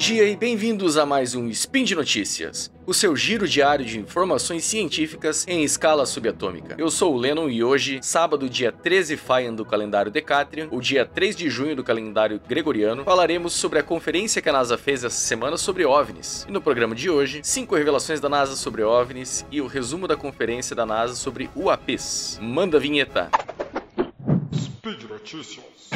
dia e bem-vindos a mais um Spin de Notícias, o seu giro diário de informações científicas em escala subatômica. Eu sou o Lennon e hoje, sábado, dia 13 Faian do calendário Decatrian, o dia 3 de junho do calendário Gregoriano, falaremos sobre a conferência que a NASA fez essa semana sobre OVNIs. E no programa de hoje, cinco revelações da NASA sobre OVNIs e o resumo da conferência da NASA sobre UAPs. Manda a vinheta. Speed Notícias.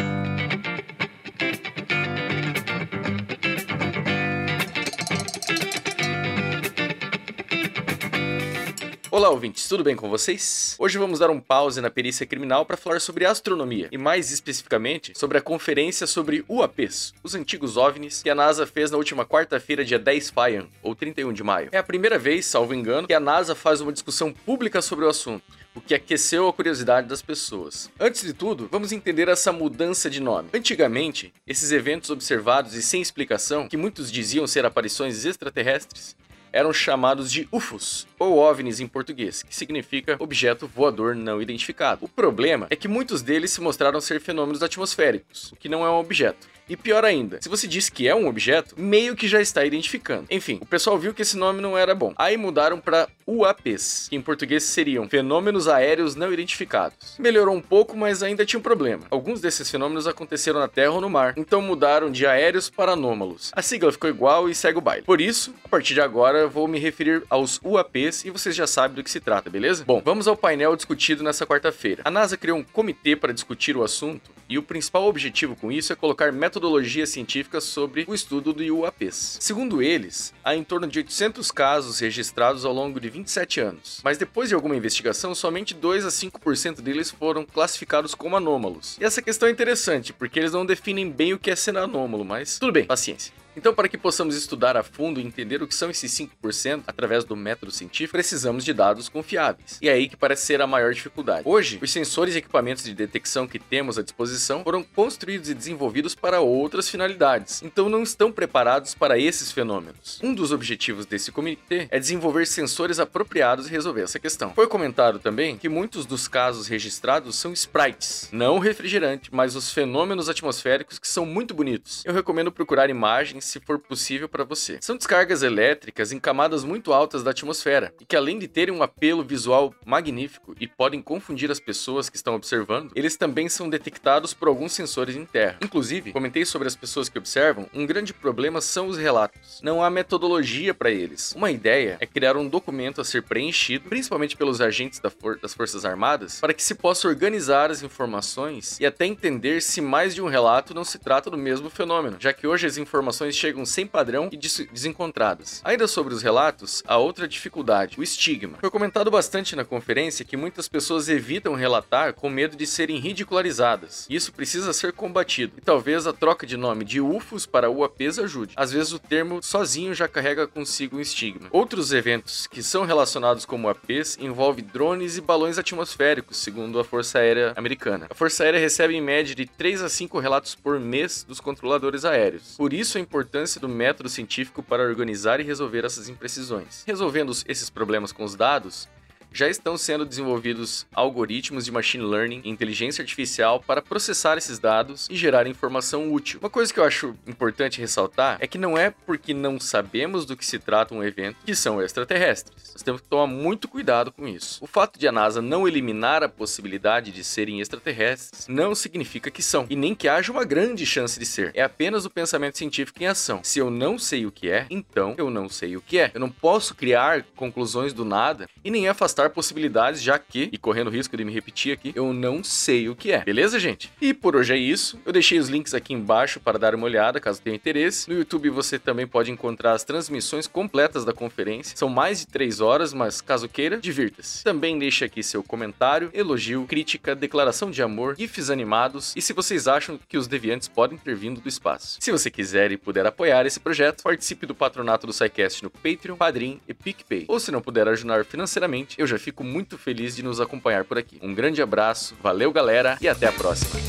Olá, ouvintes, tudo bem com vocês? Hoje vamos dar um pause na perícia criminal para falar sobre astronomia e, mais especificamente, sobre a conferência sobre UAPs, os antigos OVNIs, que a NASA fez na última quarta-feira, dia 10 Faian, ou 31 de maio. É a primeira vez, salvo engano, que a NASA faz uma discussão pública sobre o assunto o que aqueceu a curiosidade das pessoas. Antes de tudo, vamos entender essa mudança de nome. Antigamente, esses eventos observados e sem explicação, que muitos diziam ser aparições extraterrestres, eram chamados de UFOs, ou OVNIs em português, que significa objeto voador não identificado. O problema é que muitos deles se mostraram ser fenômenos atmosféricos, o que não é um objeto. E pior ainda, se você diz que é um objeto, meio que já está identificando. Enfim, o pessoal viu que esse nome não era bom. Aí mudaram para UAPs, que em português seriam Fenômenos Aéreos Não Identificados. Melhorou um pouco, mas ainda tinha um problema. Alguns desses fenômenos aconteceram na Terra ou no mar, então mudaram de aéreos para anômalos. A sigla ficou igual e segue o baile. Por isso, a partir de agora, vou me referir aos UAPs e vocês já sabem do que se trata, beleza? Bom, vamos ao painel discutido nessa quarta-feira. A NASA criou um comitê para discutir o assunto e o principal objetivo com isso é colocar metodologia científica sobre o estudo do UAPs. Segundo eles, há em torno de 800 casos registrados ao longo de 27 anos, mas depois de alguma investigação, somente 2 a 5% deles foram classificados como anômalos. E essa questão é interessante, porque eles não definem bem o que é ser anômalo, mas tudo bem, paciência. Então, para que possamos estudar a fundo e entender o que são esses 5% através do método científico, precisamos de dados confiáveis. E é aí que parece ser a maior dificuldade. Hoje, os sensores e equipamentos de detecção que temos à disposição foram construídos e desenvolvidos para outras finalidades, então não estão preparados para esses fenômenos. Um dos objetivos desse comitê é desenvolver sensores apropriados e resolver essa questão. Foi comentado também que muitos dos casos registrados são sprites, não refrigerante, mas os fenômenos atmosféricos que são muito bonitos. Eu recomendo procurar imagens se for possível para você. São descargas elétricas em camadas muito altas da atmosfera e que, além de terem um apelo visual magnífico e podem confundir as pessoas que estão observando, eles também são detectados por alguns sensores em terra. Inclusive, comentei sobre as pessoas que observam, um grande problema são os relatos. Não há metodologia para eles. Uma ideia é criar um documento a ser preenchido, principalmente pelos agentes da for das Forças Armadas, para que se possa organizar as informações e até entender se mais de um relato não se trata do mesmo fenômeno, já que hoje as informações chegam sem padrão e des desencontradas. Ainda sobre os relatos, há outra dificuldade, o estigma. Foi comentado bastante na conferência que muitas pessoas evitam relatar com medo de serem ridicularizadas. Isso precisa ser combatido. E talvez a troca de nome de UFOs para UAPs ajude. Às vezes o termo sozinho já carrega consigo um estigma. Outros eventos que são relacionados como UAPs envolvem drones e balões atmosféricos, segundo a Força Aérea Americana. A Força Aérea recebe em média de 3 a 5 relatos por mês dos controladores aéreos. Por isso a importância importância do método científico para organizar e resolver essas imprecisões. Resolvendo esses problemas com os dados, já estão sendo desenvolvidos algoritmos de machine learning e inteligência artificial para processar esses dados e gerar informação útil. Uma coisa que eu acho importante ressaltar é que não é porque não sabemos do que se trata um evento que são extraterrestres. Nós temos que tomar muito cuidado com isso. O fato de a NASA não eliminar a possibilidade de serem extraterrestres não significa que são, e nem que haja uma grande chance de ser. É apenas o pensamento científico em ação. Se eu não sei o que é, então eu não sei o que é. Eu não posso criar conclusões do nada e nem afastar possibilidades, já que, e correndo risco de me repetir aqui, eu não sei o que é. Beleza, gente? E por hoje é isso. Eu deixei os links aqui embaixo para dar uma olhada, caso tenha interesse. No YouTube você também pode encontrar as transmissões completas da conferência. São mais de 3 horas, mas caso queira, divirta-se. Também deixe aqui seu comentário, elogio, crítica, declaração de amor, gifs animados e se vocês acham que os deviantes podem ter vindo do espaço. Se você quiser e puder apoiar esse projeto, participe do patronato do SciCast no Patreon, Padrim e PicPay. Ou se não puder ajudar financeiramente, eu já já fico muito feliz de nos acompanhar por aqui. Um grande abraço, valeu galera e até a próxima.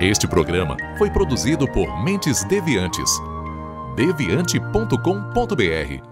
Este programa foi produzido por Mentes Deviantes. deviante.com.br